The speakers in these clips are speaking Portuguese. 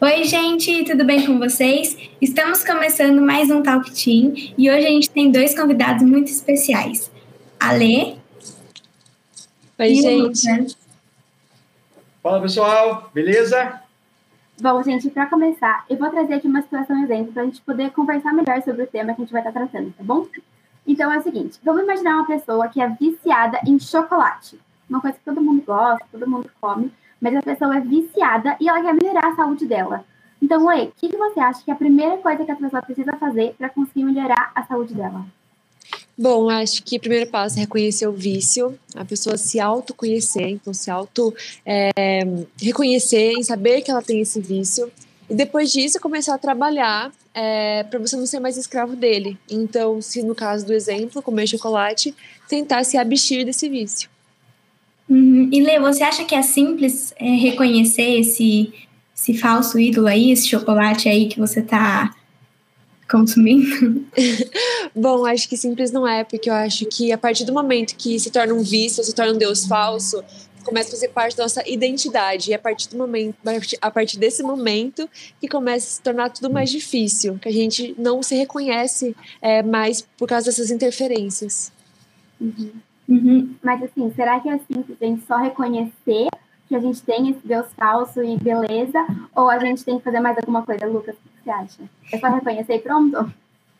Oi, gente, tudo bem com vocês? Estamos começando mais um Talk Team e hoje a gente tem dois convidados muito especiais. A Lê. Oi, gente. Fala, pessoal, beleza? Bom, gente, para começar, eu vou trazer aqui uma situação exemplo para a gente poder conversar melhor sobre o tema que a gente vai estar tratando, tá bom? Então é o seguinte: vamos imaginar uma pessoa que é viciada em chocolate. Uma coisa que todo mundo gosta, todo mundo come, mas a pessoa é viciada e ela quer melhorar a saúde dela. Então, Oi, o que, que você acha que é a primeira coisa que a pessoa precisa fazer para conseguir melhorar a saúde dela? Bom, acho que o primeiro passo é reconhecer o vício, a pessoa se autoconhecer, então se auto é, reconhecer e saber que ela tem esse vício. E depois disso, começar a trabalhar é, para você não ser mais escravo dele. Então, se no caso do exemplo, comer chocolate, tentar se abstir desse vício. Uhum. E Lê, você acha que é simples é, reconhecer esse, esse falso ídolo aí, esse chocolate aí que você está consumindo? Bom, acho que simples não é, porque eu acho que a partir do momento que se torna um vício, se torna um Deus falso, começa a fazer parte da nossa identidade. E a partir do momento, a partir desse momento, que começa a se tornar tudo mais difícil, que a gente não se reconhece é, mais por causa dessas interferências. Uhum. Uhum. Mas assim, será que é simples a gente só reconhecer que a gente tem esse Deus falso e beleza? Ou a gente tem que fazer mais alguma coisa, Lucas? O que você acha? É só reconhecer e pronto?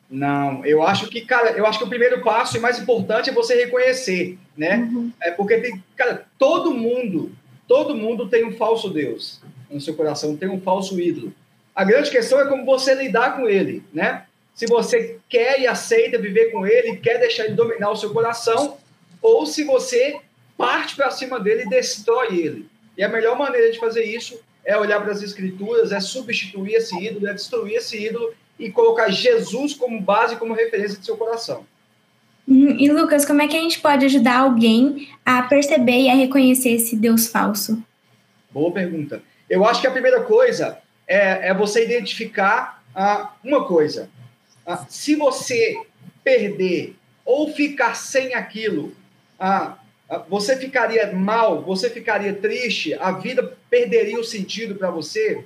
Não, eu acho que, cara, eu acho que o primeiro passo e mais importante é você reconhecer, né? Uhum. É porque tem, cara, todo mundo, todo mundo tem um falso Deus no seu coração, tem um falso ídolo. A grande questão é como você lidar com ele, né? Se você quer e aceita viver com ele, quer deixar ele dominar o seu coração, ou se você parte para cima dele e destrói ele. E a melhor maneira de fazer isso é olhar para as escrituras, é substituir esse ídolo, é destruir esse ídolo e colocar Jesus como base, como referência de seu coração. Uhum. E Lucas, como é que a gente pode ajudar alguém a perceber e a reconhecer esse Deus falso? Boa pergunta. Eu acho que a primeira coisa é, é você identificar ah, uma coisa. Ah, se você perder ou ficar sem aquilo ah, ah, você ficaria mal, você ficaria triste, a vida perderia o sentido para você.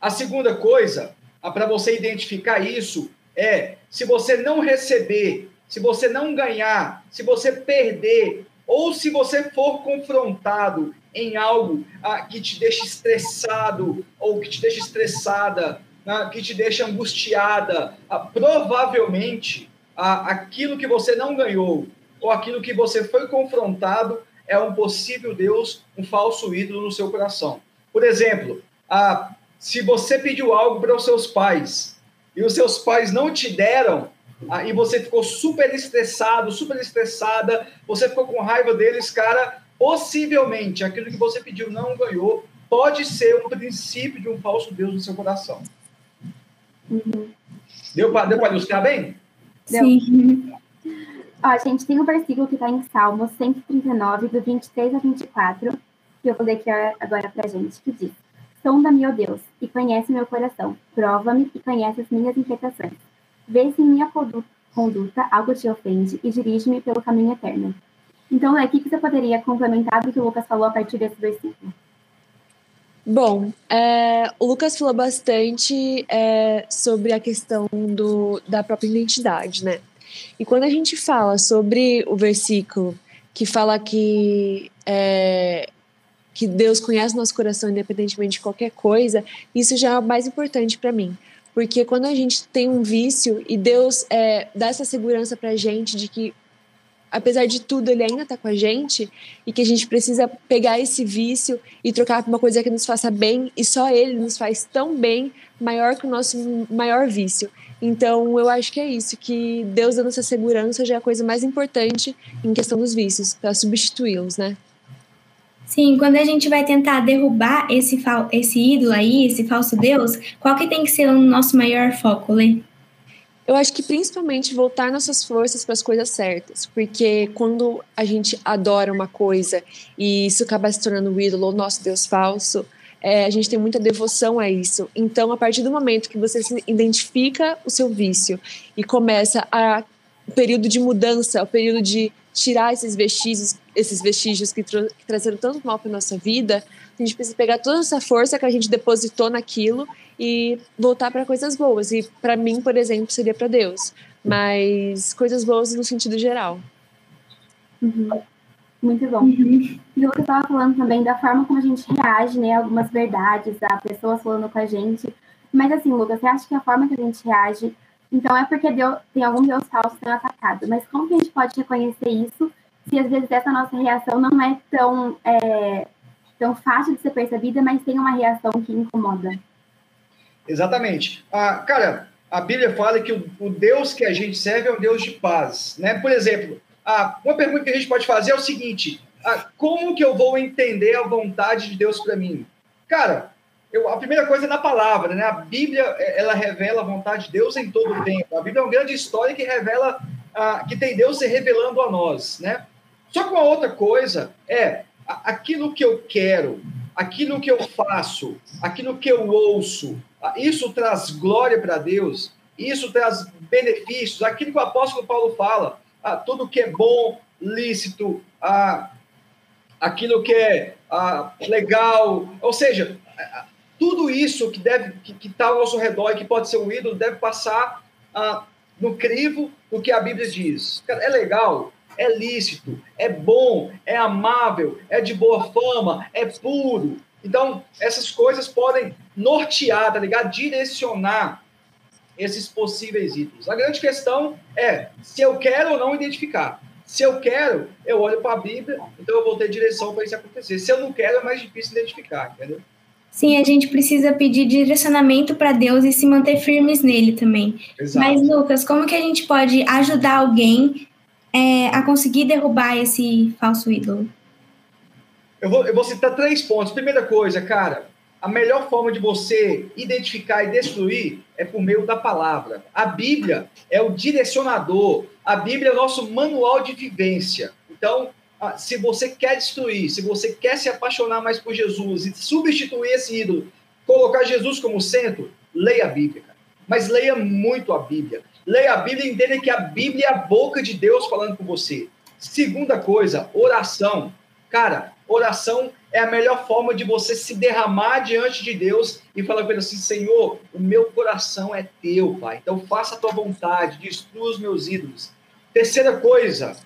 A segunda coisa, ah, para você identificar isso, é se você não receber, se você não ganhar, se você perder, ou se você for confrontado em algo ah, que te deixa estressado ou que te deixa estressada, ah, que te deixa angustiada, ah, provavelmente ah, aquilo que você não ganhou ou aquilo que você foi confrontado é um possível Deus, um falso ídolo no seu coração. Por exemplo, ah, se você pediu algo para os seus pais e os seus pais não te deram, ah, e você ficou super estressado, super estressada, você ficou com raiva deles, cara, possivelmente aquilo que você pediu não ganhou, pode ser um princípio de um falso Deus no seu coração. Uhum. Deu para deu ilustrar bem? Sim. Ó, gente tem um versículo que está em Salmo 139, do 23 a 24, que eu vou ler aqui agora para a gente, que diz: Sonda-me, ó Deus, e conhece meu coração. Prova-me e conhece as minhas inquietações. Vê se em minha conduta algo te ofende e dirige-me pelo caminho eterno. Então, é aqui que você poderia complementar do que o Lucas falou a partir desse versículo. Bom, é, o Lucas falou bastante é, sobre a questão do, da própria identidade, né? E quando a gente fala sobre o versículo que fala que é, que Deus conhece nosso coração independentemente de qualquer coisa, isso já é o mais importante para mim. Porque quando a gente tem um vício e Deus é, dá essa segurança para a gente de que, apesar de tudo, Ele ainda está com a gente e que a gente precisa pegar esse vício e trocar por uma coisa que nos faça bem e só Ele nos faz tão bem, maior que o nosso maior vício. Então, eu acho que é isso, que Deus dando essa segurança já é a coisa mais importante em questão dos vícios, para substituí-los, né? Sim, quando a gente vai tentar derrubar esse, esse ídolo aí, esse falso Deus, qual que tem que ser o nosso maior foco, Lê? Eu acho que principalmente voltar nossas forças para as coisas certas, porque quando a gente adora uma coisa e isso acaba se tornando o ídolo ou nosso Deus falso, é, a gente tem muita devoção a isso. Então, a partir do momento que você identifica o seu vício e começa a o período de mudança, o período de tirar esses vestígios, esses vestígios que, que trazeram tanto mal para nossa vida, a gente precisa pegar toda essa força que a gente depositou naquilo e voltar para coisas boas. E para mim, por exemplo, seria para Deus, mas coisas boas no sentido geral. Uhum. Muito bom. Uhum. E o que eu estava falando também da forma como a gente reage, né? Algumas verdades, a pessoas falando com a gente. Mas assim, Lucas, você acha que a forma que a gente reage, então é porque Deus, tem algum Deus falso sendo atacado. Mas como que a gente pode reconhecer isso se às vezes essa nossa reação não é tão, é, tão fácil de ser percebida, mas tem uma reação que incomoda? Exatamente. Ah, cara, a Bíblia fala que o, o Deus que a gente serve é um Deus de paz. Né? Por exemplo, ah, uma pergunta que a gente pode fazer é o seguinte: ah, como que eu vou entender a vontade de Deus para mim? Cara, eu, a primeira coisa é na palavra, né? A Bíblia é, ela revela a vontade de Deus em todo o tempo. A Bíblia é uma grande história que revela ah, que tem Deus se revelando a nós, né? Só que uma outra coisa é aquilo que eu quero, aquilo que eu faço, aquilo que eu ouço, ah, isso traz glória para Deus, isso traz benefícios, aquilo que o apóstolo Paulo fala ah, tudo que é bom, lícito, ah, aquilo que é ah, legal, ou seja, tudo isso que deve que está ao nosso redor e que pode ser um ídolo deve passar no crivo do que a Bíblia diz. É legal, é lícito, é bom, é amável, é de boa fama, é puro. Então, essas coisas podem nortear, tá ligado? Direcionar esses possíveis ídolos. A grande questão é se eu quero ou não identificar. Se eu quero, eu olho para a Bíblia, então eu vou ter direção para isso acontecer. Se eu não quero, é mais difícil identificar, entendeu? Sim, a gente precisa pedir direcionamento para Deus e se manter firmes nele também. Exato. Mas, Lucas, como que a gente pode ajudar alguém é, a conseguir derrubar esse falso ídolo? Eu vou, eu vou citar três pontos. Primeira coisa, cara, a melhor forma de você identificar e destruir é por meio da palavra. A Bíblia é o direcionador, a Bíblia é o nosso manual de vivência. Então, se você quer destruir, se você quer se apaixonar mais por Jesus e substituir esse ídolo, colocar Jesus como centro, leia a Bíblia. Cara. Mas leia muito a Bíblia. Leia a Bíblia e entenda que a Bíblia é a boca de Deus falando com você. Segunda coisa, oração. Cara, oração é a melhor forma de você se derramar diante de Deus e falar com ele assim: Senhor, o meu coração é teu, Pai. Então faça a tua vontade, destrua os meus ídolos. Terceira coisa,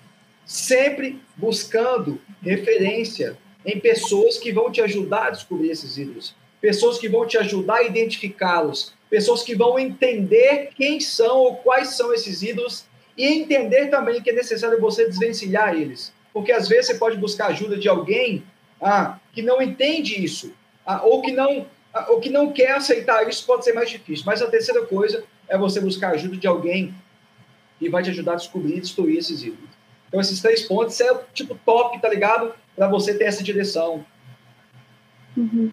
sempre buscando referência em pessoas que vão te ajudar a descobrir esses ídolos, pessoas que vão te ajudar a identificá-los, pessoas que vão entender quem são ou quais são esses ídolos e entender também que é necessário você desvencilhar eles. Porque às vezes você pode buscar ajuda de alguém ah, que não entende isso, ah, ou, que não, ah, ou que não quer aceitar isso, pode ser mais difícil. Mas a terceira coisa é você buscar ajuda de alguém que vai te ajudar a descobrir e destruir esses ídolos. Então, esses três pontos é tipo top, tá ligado? Para você ter essa direção. Uhum.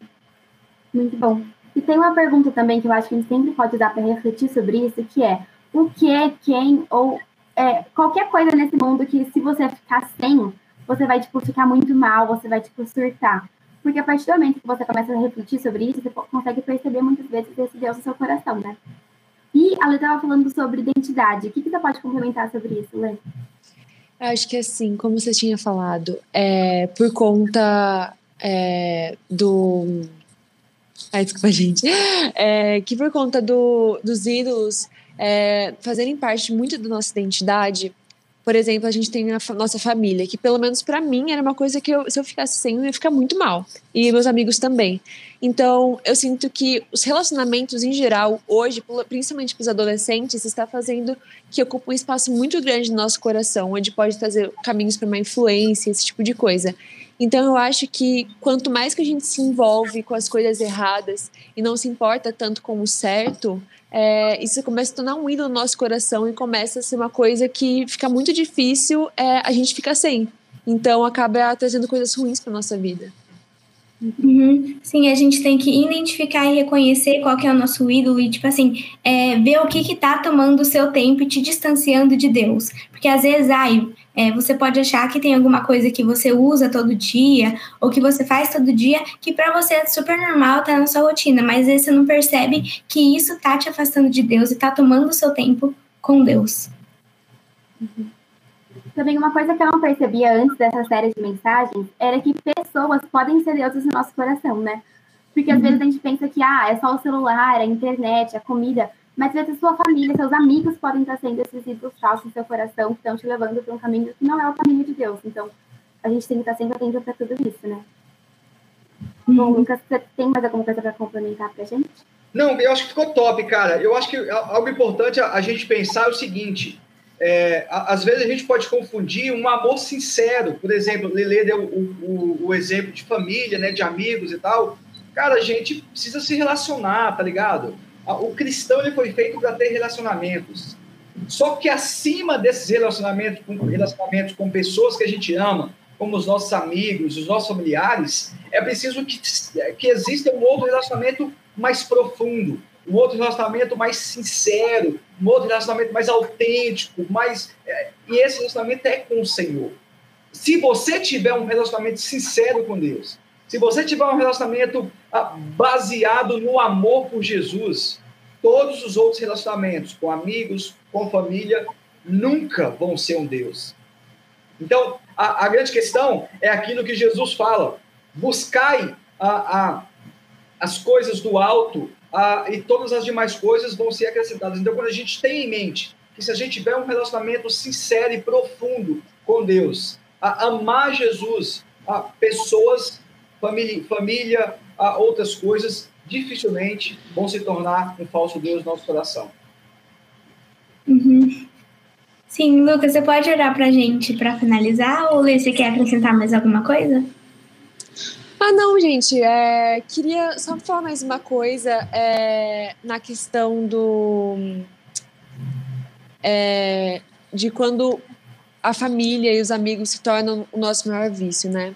Muito bom. E tem uma pergunta também que eu acho que a gente sempre pode dar para refletir sobre isso, que é o que, é quem ou é, qualquer coisa nesse mundo que se você ficar sem, você vai, tipo, ficar muito mal, você vai, tipo, surtar. Porque a partir do momento que você começa a refletir sobre isso, você consegue perceber muitas vezes esse Deus no seu coração, né? E a Lê estava falando sobre identidade. O que, que você pode complementar sobre isso, Lê? Acho que assim, como você tinha falado, é, por conta é, do. Ai, desculpa, gente. É, que por conta do, dos ídolos é, fazerem parte muito da nossa identidade, por exemplo, a gente tem a nossa família, que pelo menos para mim era uma coisa que eu, se eu ficasse sem, eu ia ficar muito mal. E meus amigos também. Então, eu sinto que os relacionamentos em geral, hoje, principalmente para os adolescentes, está fazendo que ocupe um espaço muito grande no nosso coração, onde pode trazer caminhos para uma influência, esse tipo de coisa. Então, eu acho que quanto mais que a gente se envolve com as coisas erradas e não se importa tanto com o certo, é, isso começa a tornar um ídolo no nosso coração e começa a ser uma coisa que fica muito difícil é, a gente ficar sem. Então acaba trazendo coisas ruins para nossa vida. Uhum. Sim, a gente tem que identificar e reconhecer qual que é o nosso ídolo e, tipo assim, é, ver o que que tá tomando o seu tempo e te distanciando de Deus. Porque às vezes, ai, é, você pode achar que tem alguma coisa que você usa todo dia ou que você faz todo dia que para você é super normal, tá na sua rotina, mas aí você não percebe que isso tá te afastando de Deus e tá tomando o seu tempo com Deus. Uhum. Também uma coisa que eu não percebia antes dessa série de mensagens era que pessoas podem ser deuses no nosso coração, né? Porque às uhum. vezes a gente pensa que ah, é só o celular, a internet, a comida, mas às vezes a sua família, seus amigos podem estar sendo esses ídolos falsos no seu coração que estão te levando para um caminho que não é o caminho de Deus. Então, a gente tem que estar sempre atento para tudo isso, né? Uhum. Bom, Lucas, você tem mais alguma coisa para complementar para a gente? Não, eu acho que ficou top, cara. Eu acho que algo importante a, a gente pensar é o seguinte: é, às vezes a gente pode confundir um amor sincero. Por exemplo, Lele deu o, o, o, exemplo de família, né, de amigos e tal. Cara, a gente precisa se relacionar, tá ligado? O cristão ele foi feito para ter relacionamentos. Só que acima desses relacionamentos relacionamentos com pessoas que a gente ama, como os nossos amigos, os nossos familiares, é preciso que, que exista um outro relacionamento mais profundo, um outro relacionamento mais sincero, um outro relacionamento mais autêntico, mais é, e esse relacionamento é com o Senhor. Se você tiver um relacionamento sincero com Deus, se você tiver um relacionamento ah, baseado no amor por Jesus, todos os outros relacionamentos com amigos, com família, nunca vão ser um Deus. Então, a, a grande questão é aquilo que Jesus fala: buscai a, a, as coisas do alto e todas as demais coisas vão ser acrescentadas. Então, quando a gente tem em mente que se a gente tiver um relacionamento sincero e profundo com Deus, a amar Jesus, a pessoas, família, família a outras coisas, dificilmente vão se tornar um falso Deus no nosso coração. Uhum. Sim, Lucas, você pode orar para a gente para finalizar? Ou você quer acrescentar mais alguma coisa? Ah, não, gente. É, queria só falar mais uma coisa é, na questão do. É, de quando a família e os amigos se tornam o nosso maior vício, né?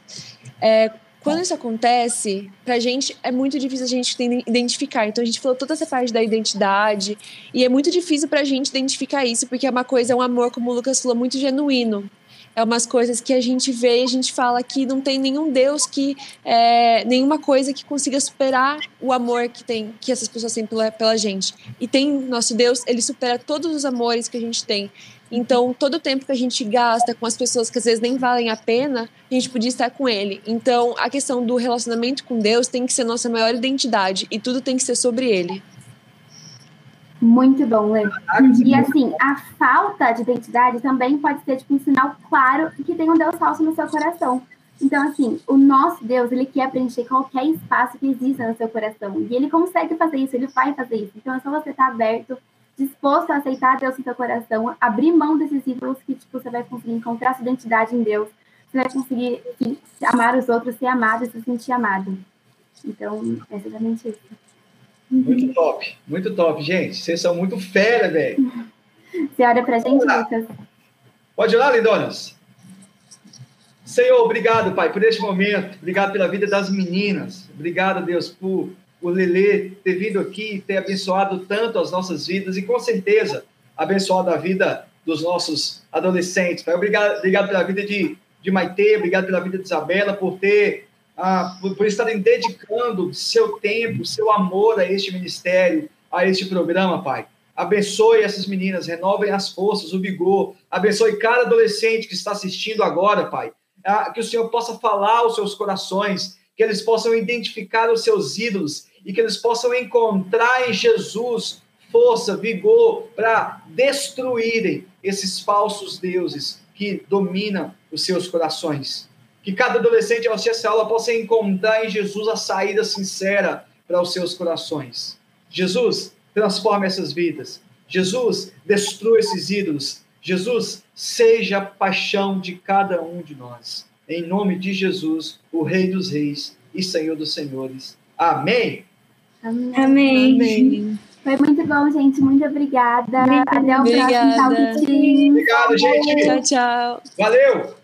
É, quando isso acontece, pra gente é muito difícil a gente identificar. Então a gente falou toda essa parte da identidade e é muito difícil pra gente identificar isso, porque é uma coisa, é um amor, como o Lucas falou, muito genuíno. É umas coisas que a gente vê e a gente fala que não tem nenhum Deus que é, nenhuma coisa que consiga superar o amor que tem que essas pessoas têm pela, pela gente. E tem nosso Deus, ele supera todos os amores que a gente tem. Então, todo o tempo que a gente gasta com as pessoas que às vezes nem valem a pena, a gente podia estar com ele. Então, a questão do relacionamento com Deus tem que ser nossa maior identidade e tudo tem que ser sobre ele. Muito bom, Lê. E assim, a falta de identidade também pode ser tipo, um sinal claro que tem um Deus falso no seu coração. Então, assim, o nosso Deus, ele quer preencher qualquer espaço que exista no seu coração. E ele consegue fazer isso, ele vai fazer isso. Então, é só você estar aberto disposto a aceitar Deus no seu coração, abrir mão desses ídolos que tipo, você vai conseguir encontrar sua identidade em Deus, você vai conseguir amar os outros, ser amado e se sentir amado. Então, é exatamente isso. Muito top, muito top, gente. Vocês são muito fera, velho. Você olha pra gente, Lucas? Pode ir lá, lindonas. Senhor, obrigado, Pai, por este momento. Obrigado pela vida das meninas. Obrigado, Deus, por o Lelê ter vindo aqui, ter abençoado tanto as nossas vidas e com certeza abençoado a vida dos nossos adolescentes. Obrigado, obrigado pela vida de, de Maite, obrigado pela vida de Isabela, por ter, ah, por, por estarem dedicando seu tempo, seu amor a este ministério, a este programa, Pai. Abençoe essas meninas, renovem as forças, o vigor. Abençoe cada adolescente que está assistindo agora, Pai. Ah, que o Senhor possa falar aos seus corações, que eles possam identificar os seus ídolos e que eles possam encontrar em Jesus força, vigor para destruírem esses falsos deuses que dominam os seus corações. Que cada adolescente ao assistir essa aula possa encontrar em Jesus a saída sincera para os seus corações. Jesus, transforme essas vidas. Jesus, destrua esses ídolos. Jesus, seja a paixão de cada um de nós. Em nome de Jesus, o Rei dos Reis e Senhor dos Senhores. Amém. Amém. Amém. Foi muito bom, gente. Muito obrigada. Até o obrigada. próximo Talk Obrigado, gente. Tchau, tchau. Valeu.